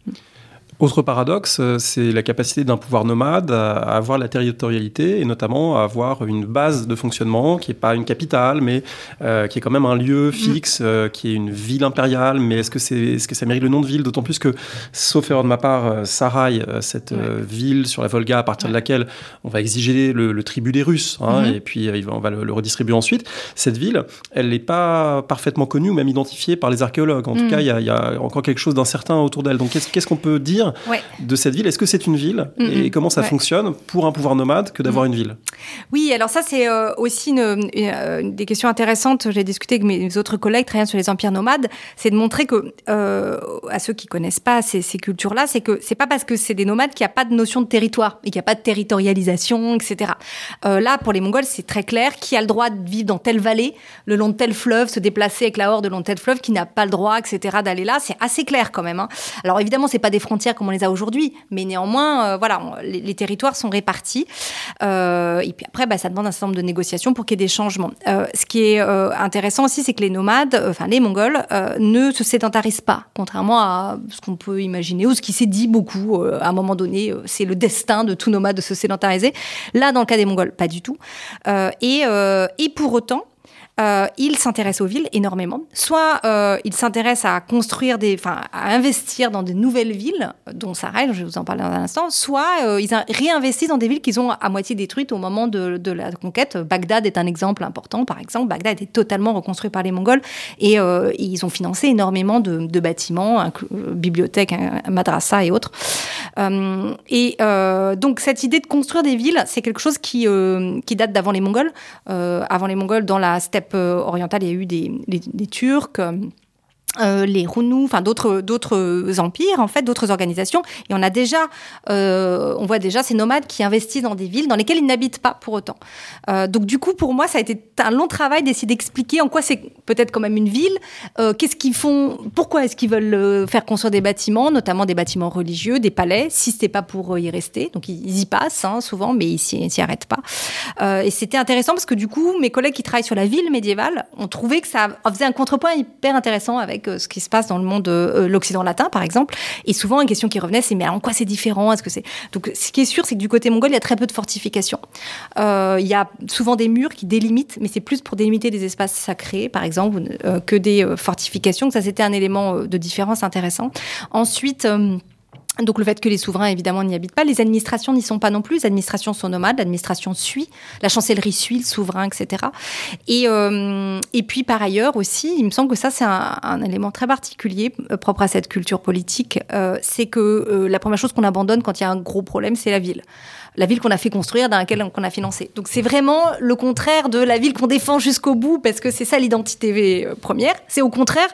Speaker 1: Autre paradoxe, euh, c'est la capacité d'un pouvoir nomade à avoir la territorialité et notamment à avoir une base de fonctionnement qui n'est pas une capitale, mais euh, qui est quand même un lieu mm. fixe, euh, qui est une ville impériale. Mais est-ce que, c'est, est-ce que ça mérite le nom de ville? D'autant plus que, sauf erreur de ma part, Sarai, cette ville sur la Volga à partir de laquelle on va exiger le, tribut des Russes, hein, mm-hmm. et puis on va le, redistribuer ensuite, cette ville, elle n'est pas parfaitement connue ou même identifiée par les archéologues. En tout mm. cas, il y, a encore quelque chose d'incertain autour d'elle. Donc qu'est-ce qu'on peut dire de cette ville. Est-ce que c'est une ville et comment ça fonctionne pour un pouvoir nomade que d'avoir mm. une ville?
Speaker 2: Oui, alors ça c'est euh, aussi une, des questions intéressantes. J'ai discuté avec mes autres collègues travaillant sur les empires nomades, c'est de montrer que euh, à ceux qui connaissent pas ces, cultures-là, c'est que c'est pas parce que c'est des nomades qu'il n'y a pas de notion de territoire et qu'il n'y a pas de territorialisation, etc. Euh, là, pour les Mongols, c'est très clair qui a le droit de vivre dans telle vallée, le long de tel fleuve, se déplacer avec la horde le long de tel fleuve, qui n'a pas le droit, etc. d'aller là. C'est assez clair quand même. Hein. Alors évidemment, c'est pas des frontières comme on les a aujourd'hui. Mais néanmoins, euh, voilà, les, territoires sont répartis. Euh, et puis après, bah, ça demande un certain nombre de négociations pour qu'il y ait des changements. Euh, ce qui est intéressant aussi, c'est que les nomades, enfin les Mongols, ne se sédentarisent pas, contrairement à ce qu'on peut imaginer ou ce qui s'est dit beaucoup à un moment donné. c'est le destin de tout nomade de se sédentariser. Là, dans le cas des Mongols, pas du tout. et, et pour autant, euh, il s'intéresse aux villes énormément. Soit euh, il s'intéresse à construire des, enfin, à investir dans de nouvelles villes, dont Sarai, je vais vous en parler dans un instant. Soit euh, ils réinvestissent dans des villes qu'ils ont à moitié détruites au moment de, de, la conquête. Bagdad est un exemple important, par exemple. Bagdad été totalement reconstruit par les Mongols et, euh, ils ont financé énormément de, de bâtiments, euh, bibliothèques, madrasa et autres. Euh, et donc cette idée de construire des villes, c'est quelque chose qui, qui date d'avant les Mongols. avant les Mongols, dans la steppe orientale, il y a eu des, des Turcs. Euh, les Rounous, enfin d'autres d'autres empires en fait, d'autres organisations. Et on a déjà, euh, on voit déjà ces nomades qui investissent dans des villes dans lesquelles ils n'habitent pas pour autant. Euh, donc du coup, pour moi, ça a été un long travail d'essayer d'expliquer en quoi c'est peut-être quand même une ville. Qu'est-ce qu'ils font Pourquoi est-ce qu'ils veulent faire construire des bâtiments, notamment des bâtiments religieux, des palais, si c'était pas pour y rester. Donc ils, y passent hein, souvent, mais ils s'y arrêtent pas. et c'était intéressant parce que du coup, mes collègues qui travaillent sur la ville médiévale ont trouvé que ça faisait un contrepoint hyper intéressant avec ce qui se passe dans le monde euh, l'Occident latin, par exemple. Et souvent, une question qui revenait, c'est mais en quoi c'est différent? Est-ce que c'est donc ce qui est sûr, c'est que du côté mongol, il y a très peu de fortifications. Euh, il y a souvent des murs qui délimitent, mais c'est plus pour délimiter des espaces sacrés, par exemple, euh, que des fortifications. Ça, c'était un élément de différence intéressant. Ensuite donc le fait que les souverains évidemment n'y habitent pas, les administrations n'y sont pas non plus. Les administrations sont nomades, l'administration suit, la chancellerie suit le souverain, etc. Et euh, et puis par ailleurs aussi, il me semble que ça c'est un, un, élément très particulier euh, propre à cette culture politique, euh, c'est que euh, la première chose qu'on abandonne quand il y a un gros problème, c'est la ville la ville qu'on a fait construire, dans laquelle on a financé. Donc c'est vraiment le contraire de la ville qu'on défend jusqu'au bout, parce que c'est ça l'identité euh, première. C'est au contraire,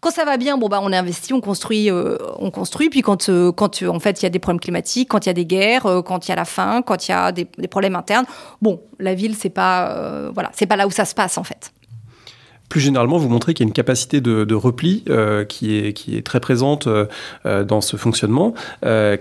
Speaker 2: quand ça va bien, bon bah on investit, on construit, euh, on construit. Puis quand, euh, quand en fait il y a des problèmes climatiques, quand il y a des guerres, quand il y a la faim, quand il y a des, des problèmes internes, bon, la ville c'est pas, voilà, c'est pas là où ça se passe en fait.
Speaker 1: Plus généralement, vous montrez qu'il y a une capacité de, repli qui, est, qui est très présente dans ce fonctionnement,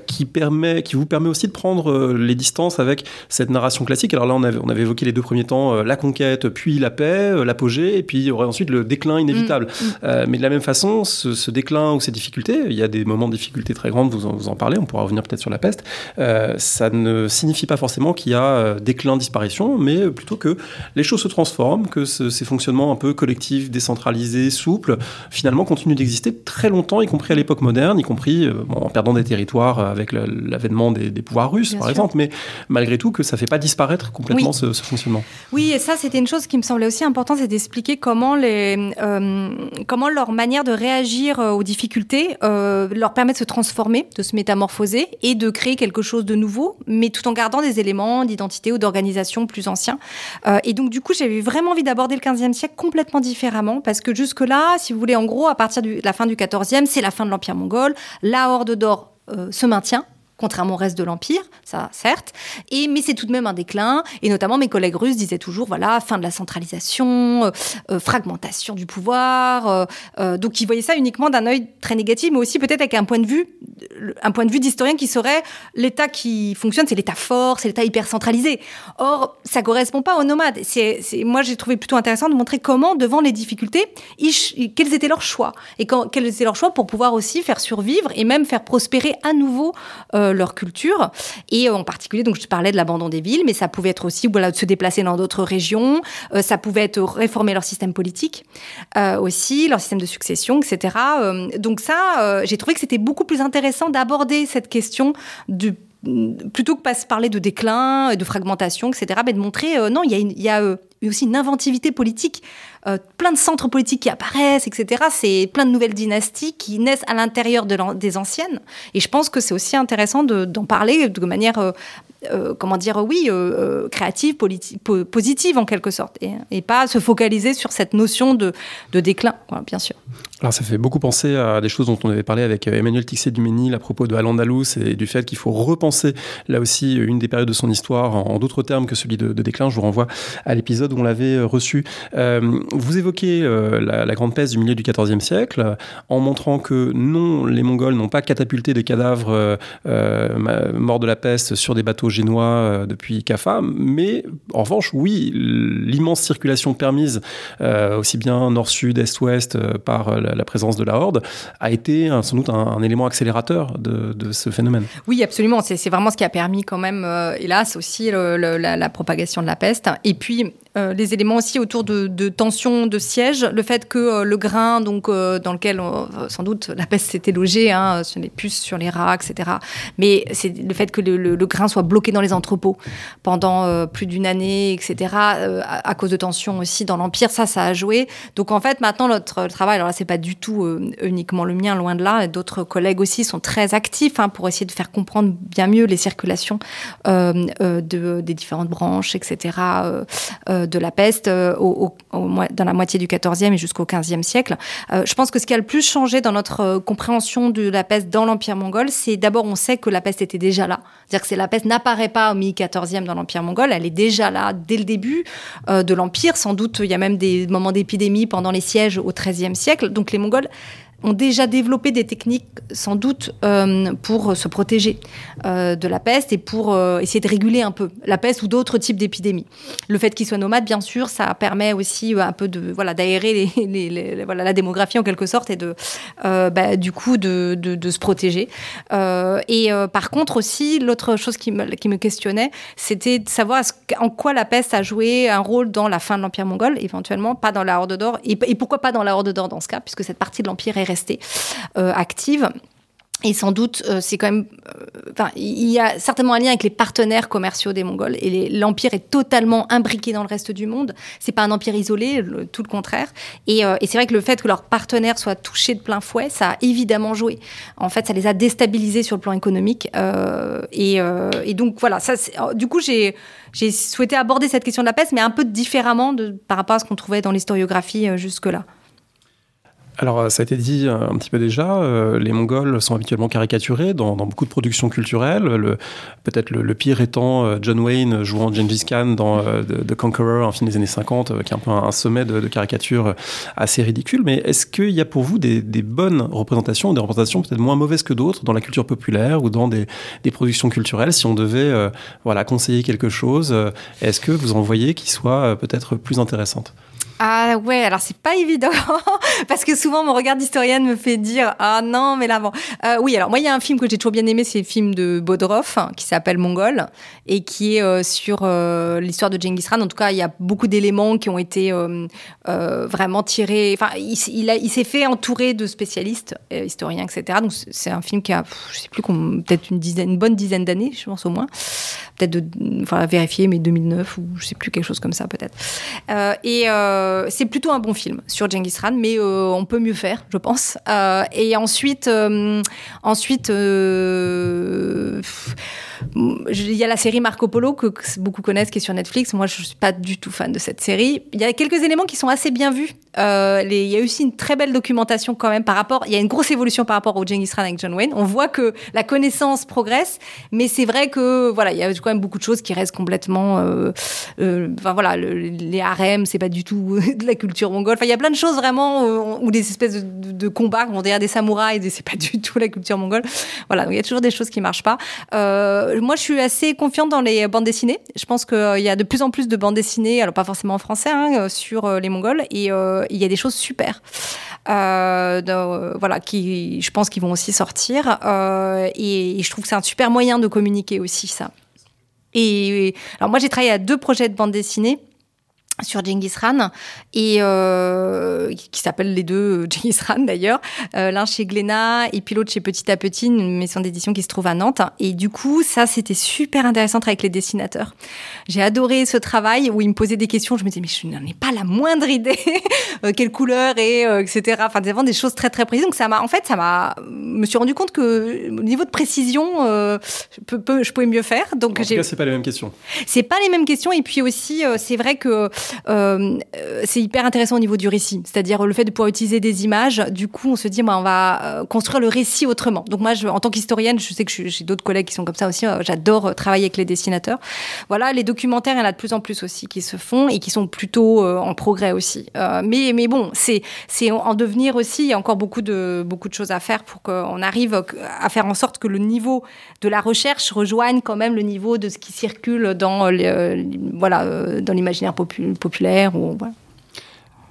Speaker 1: qui, permet, qui vous permet aussi de prendre les distances avec cette narration classique. Alors là, on avait, on avait évoqué les deux premiers temps, la conquête, puis la paix, l'apogée, et puis il y aurait ensuite le déclin inévitable. Mm, mm. mais de la même façon, ce, déclin ou ces difficultés, il y a des moments de difficulté très grandes, vous en, vous en parlez, on pourra revenir peut-être sur la peste, ça ne signifie pas forcément qu'il y a déclin, disparition, mais plutôt que les choses se transforment, que ces fonctionnements un peu collectifs, décentralisés, souples, finalement continuent d'exister très longtemps, y compris à l'époque moderne, y compris euh, en perdant des territoires avec l'avènement des, pouvoirs russes, par exemple, mais malgré tout que ça ne fait pas disparaître complètement ce, fonctionnement.
Speaker 2: Oui, et ça c'était une chose qui me semblait aussi importante, c'est d'expliquer comment, les, euh, comment leur manière de réagir euh, aux difficultés leur permet de se transformer, de se métamorphoser et de créer quelque chose de nouveau, mais tout en gardant des éléments d'identité ou d'organisation plus anciens. et donc du coup, j'avais vraiment envie d'aborder le 15e siècle complètement différemment, parce que jusque-là, si vous voulez, en gros, à partir de la fin du 14e, c'est la fin de l'Empire mongol, la Horde d'or euh, se maintient, contrairement au reste de l'Empire, ça certes, et, mais c'est tout de même un déclin, et notamment mes collègues russes disaient toujours, voilà, fin de la centralisation, euh, euh, fragmentation du pouvoir, euh, donc ils voyaient ça uniquement d'un œil très négatif, mais aussi peut-être avec un point de vue, un point de vue d'historien qui serait l'État qui fonctionne, c'est l'État fort, c'est l'État hyper centralisé. Or, ça correspond pas aux nomades. Moi, j'ai trouvé plutôt intéressant de montrer comment, devant les difficultés, quels étaient leurs choix, et quels étaient leurs choix pour pouvoir aussi faire survivre et même faire prospérer à nouveau leur culture. Et euh, en particulier, donc je parlais de l'abandon des villes, mais ça pouvait être aussi voilà, de se déplacer dans d'autres régions, euh, ça pouvait être réformer leur système politique euh, aussi, leur système de succession, etc. donc ça, j'ai trouvé que c'était beaucoup plus intéressant d'aborder cette question du plutôt que pas se parler de déclin, de fragmentation, etc., mais de montrer, non, il y a, y a aussi une inventivité politique, plein de centres politiques qui apparaissent, etc. C'est plein de nouvelles dynasties qui naissent à l'intérieur de des anciennes. Et je pense que c'est aussi intéressant d'en parler de manière euh, comment dire, oui, euh, euh, créative, positive en quelque sorte, et, pas se focaliser sur cette notion de, déclin, bien sûr.
Speaker 1: Alors ça fait beaucoup penser à des choses dont on avait parlé avec Emmanuel Tixet-Duménil à propos de Al-Andalus et du fait qu'il faut repenser là aussi une des périodes de son histoire en, d'autres termes que celui de, déclin. Je vous renvoie à l'épisode où on l'avait reçu. Vous évoquez la, grande peste du milieu du XIVe siècle en montrant que non, les Mongols n'ont pas catapulté des cadavres morts de la peste sur des bateaux génois euh, depuis CAFA, mais en revanche, oui, l'immense circulation permise, euh, aussi bien nord-sud, est-ouest, euh, par la, présence de la Horde, a été sans doute un, élément accélérateur de, ce phénomène.
Speaker 2: Oui, absolument. C'est vraiment ce qui a permis quand même, hélas, aussi la, propagation de la peste. Et puis, euh, les éléments aussi autour de, tensions, de sièges, le fait que euh, le grain, donc euh, dans lequel sans doute la peste s'était logée, hein, sur les puces, sur les rats, etc. Mais c'est le fait que le, grain soit bloqué dans les entrepôts pendant plus d'une année, etc. À, cause de tensions aussi dans l'empire, ça, ça a joué. Donc en fait, maintenant notre travail, alors là, c'est pas du tout uniquement le mien, loin de là. D'autres collègues aussi sont très actifs hein, pour essayer de faire comprendre bien mieux les circulations de, des différentes branches, etc de la peste euh, dans la moitié du XIVe et jusqu'au XVe siècle. Euh, je pense que ce qui a le plus changé dans notre euh, compréhension de la peste dans l'Empire mongol, c'est d'abord on sait que la peste était déjà là. C'est-à-dire que la peste n'apparaît pas au mi-XIVe dans l'Empire mongol, elle est déjà là dès le début de l'Empire. Sans doute, il y a même des moments d'épidémie pendant les sièges au XIIIe siècle. Donc les Mongols ont déjà développé des techniques sans doute euh, pour se protéger euh, de la peste et pour euh, essayer de réguler un peu la peste ou d'autres types d'épidémies. Le fait qu'ils soient nomades, bien sûr, ça permet aussi un peu de voilà d'aérer la démographie en quelque sorte et de bah, du coup de, se protéger. et par contre aussi l'autre chose qui me, qui me questionnait, c'était de savoir en quoi la peste a joué un rôle dans la fin de l'empire mongol, éventuellement pas dans la Horde d'or et, et pourquoi pas dans la Horde d'or dans ce cas, puisque cette partie de l'empire est rester euh, active. Et sans doute, euh, c'est quand même. Euh, enfin, il y a certainement un lien avec les partenaires commerciaux des Mongols. Et l'empire est totalement imbriqué dans le reste du monde. C'est pas un empire isolé, tout le contraire. Et, c'est vrai que le fait que leurs partenaires soient touchés de plein fouet, ça a évidemment joué. En fait, ça les a déstabilisés sur le plan économique. Et, donc voilà. Ça, du coup, j'ai souhaité aborder cette question de la peste, mais un peu différemment par rapport à ce qu'on trouvait dans l'historiographie jusque-là.
Speaker 1: Alors, euh, ça a été dit euh, un petit peu déjà, euh, les Mongols sont habituellement caricaturés dans, beaucoup de productions culturelles. Peut-être le, pire étant John Wayne jouant Gengis Khan dans The, Conqueror, un film des années 50, qui est un peu un, sommet de, caricature assez ridicule. Mais est-ce qu'il y a pour vous des, bonnes représentations, des représentations peut-être moins mauvaises que d'autres dans la culture populaire ou dans des, productions culturelles Si on devait voilà, conseiller quelque chose, est-ce que vous en voyez qui soit peut-être plus intéressante
Speaker 2: ah ouais, alors c'est pas évident parce que souvent mon regard d'historienne me fait dire ah non mais là. Euh, oui alors moi il y a un film que j'ai toujours bien aimé, c'est le film de Bodrov qui s'appelle Mongol et qui est euh, sur euh, l'histoire de Genghis Khan. En tout cas il y a beaucoup d'éléments qui ont été vraiment tirés. Enfin il, s'est fait entourer de spécialistes, historiens etc. Donc c'est un film qui a je sais plus peut-être une bonne dizaine d'années je pense au moins. Peut-être de vérifier mais 2009 ou je sais plus quelque chose comme ça peut-être. et euh, c'est plutôt un bon film sur Genghis Khan, mais euh, on peut mieux faire, je pense. Euh, et ensuite, ensuite il y a la série Marco Polo que beaucoup connaissent qui est sur Netflix. Moi, je ne suis pas du tout fan de cette série. Il y a quelques éléments qui sont assez bien vus. Euh, il y a aussi une très belle documentation quand même par rapport. Il y a une grosse évolution par rapport au Genghis Khan avec John Wayne. On voit que la connaissance progresse, mais c'est vrai que voilà, il y a quand même beaucoup de choses qui restent complètement. Euh, euh, enfin voilà, les harems, c'est pas du tout de la culture mongole. Enfin, il y a plein de choses vraiment ou des espèces de, combats on dirait des samouraïs, c'est pas du tout la culture mongole. Voilà, donc il y a toujours des choses qui marchent pas. Moi, je suis assez confiante dans les bandes dessinées. Je pense qu'il y a de plus en plus de bandes dessinées, alors pas forcément en français, hein, euh, sur euh, les Mongols, et il y a des choses super. voilà, qui, je pense qu'ils vont aussi sortir. Et, et, je trouve que c'est un super moyen de communiquer aussi, ça. Et alors moi, j'ai travaillé à deux projets de bande dessinée sur Genghis Khan et euh, qui s'appellent les deux euh, Genghis Khan d'ailleurs euh, l'un chez Glénat et puis l'autre chez Petit à Petit une maison d'édition qui se trouve à Nantes. Et du coup ça c'était super intéressant avec les dessinateurs. J'ai adoré ce travail où ils me posaient des questions. Je me disais mais je n'en ai pas la moindre idée quelle couleur et etc enfin vraiment des choses très très précises. Donc ça m'a en fait ça m'a me suis rendu compte que au niveau de précision je, peux, je pouvais mieux faire. Donc
Speaker 1: en tout cas c'est pas les mêmes questions.
Speaker 2: C'est pas les mêmes questions. Et puis aussi c'est vrai que euh, c'est hyper intéressant au niveau du récit. C'est-à-dire le fait de pouvoir utiliser des images. Du coup, on se dit, bah, on va euh, construire le récit autrement. Donc moi, en tant qu'historienne, je sais que j'ai d'autres collègues qui sont comme ça aussi. Euh, j'adore travailler avec les dessinateurs. Voilà, les documentaires, il y en a de plus en plus aussi qui se font et qui sont plutôt en progrès aussi. mais, bon, c'est en devenir aussi. Il y a encore beaucoup de, choses à faire pour qu'on arrive à faire en sorte que le niveau de la recherche rejoigne quand même le niveau de ce qui circule dans l'imaginaire populaire populaire. Ou, voilà.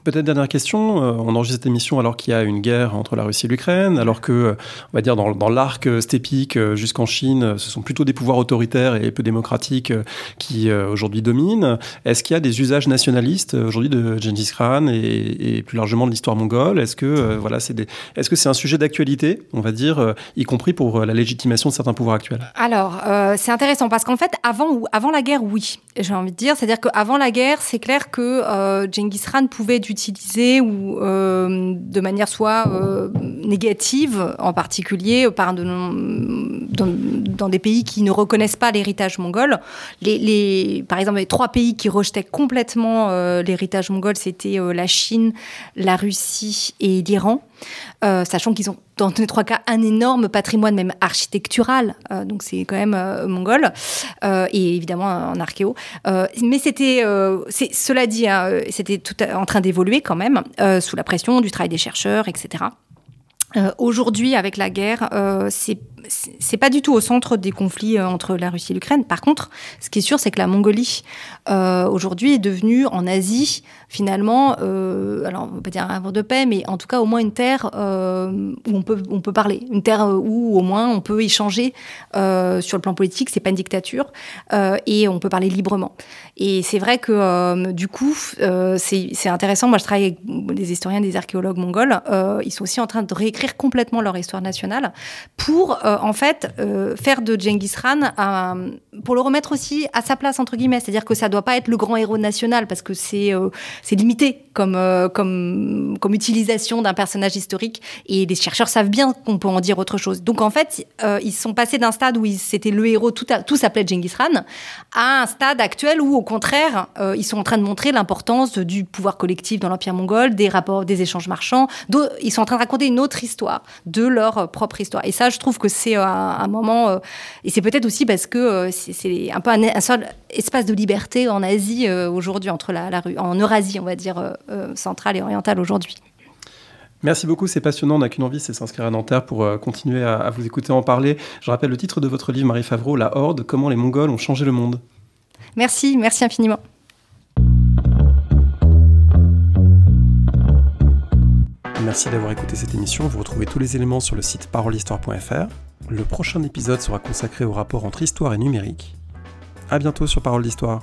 Speaker 1: Peut-être dernière question, euh, on enregistre cette émission alors qu'il y a une guerre entre la Russie et l'Ukraine, alors que, euh, on va dire, dans, l'arc euh, stépique jusqu'en Chine, ce sont plutôt des pouvoirs autoritaires et peu démocratiques qui aujourd'hui dominent. Est-ce qu'il y a des usages nationalistes aujourd'hui de Gengis Khan et, plus largement de l'histoire mongole? Est-ce que voilà, c'est est-ce que c'est un sujet d'actualité, on va dire, y compris pour la légitimation de certains pouvoirs actuels?
Speaker 2: Alors, c'est intéressant parce qu'en fait, avant, avant la guerre, oui, j'ai envie de dire, c'est-à-dire qu'avant la guerre, c'est clair que Gengis Khan pouvait utilisé ou euh, de manière soit euh, négative, en particulier par dans, dans, des pays qui ne reconnaissent pas l'héritage mongol. Les, les, par exemple, les trois pays qui rejetaient complètement euh, l'héritage mongol, c'était la Chine, la Russie et l'Iran. Euh, sachant qu'ils ont dans les trois cas un énorme patrimoine même architectural, euh, donc c'est quand même euh, mongol, et évidemment en archéo. mais c'était, cela dit, hein, c'était tout en train d'évoluer quand même, sous la pression du travail des chercheurs, etc. Aujourd'hui, avec la guerre, c'est pas du tout au centre des conflits entre la Russie et l'Ukraine. Par contre, ce qui est sûr, c'est que la Mongolie euh, aujourd'hui est devenue en Asie finalement, euh, alors on va pas dire un havre de paix, mais en tout cas au moins une terre où on peut on peut parler, une terre où au moins on peut échanger sur le plan politique. C'est pas une dictature et on peut parler librement. Et c'est vrai que du coup, c'est intéressant. Moi, je travaille avec des historiens, des archéologues mongols. ils sont aussi en train de réécrire complètement leur histoire nationale pour en fait, euh, faire de Genghis Khan, pour le remettre aussi à sa place, entre guillemets. C'est-à-dire que ça doit pas être le grand héros national, parce que c'est euh, limité comme, euh, comme, comme utilisation d'un personnage historique. Et les chercheurs savent bien qu'on peut en dire autre chose. Donc en fait, euh, ils sont passés d'un stade où c'était le héros, tout, tout s'appelait Genghis Khan, à un stade actuel où, au contraire, euh, ils sont en train de montrer l'importance du pouvoir collectif dans l'Empire mongol, des rapports, des échanges marchands. Ils sont en train de raconter une autre histoire, de leur propre histoire. Et ça, je trouve que c'est un, moment. et c'est peut-être aussi parce que c'est un peu un, seul espace de liberté en Asie aujourd'hui, entre la, rue, en Eurasie, on va dire centrale et orientale aujourd'hui.
Speaker 1: Merci beaucoup, c'est passionnant. On n'a qu'une envie, c'est s'inscrire à Nanterre pour euh, continuer à, vous écouter en parler. Je rappelle le titre de votre livre, Marie Favreau, La Horde, comment les Mongols ont changé le monde.
Speaker 2: Merci, merci infiniment.
Speaker 1: Merci d'avoir écouté cette émission. Vous retrouvez tous les éléments sur le site parolehistoire.fr. Le prochain épisode sera consacré au rapport entre histoire et numérique. À bientôt sur Parole d'Histoire.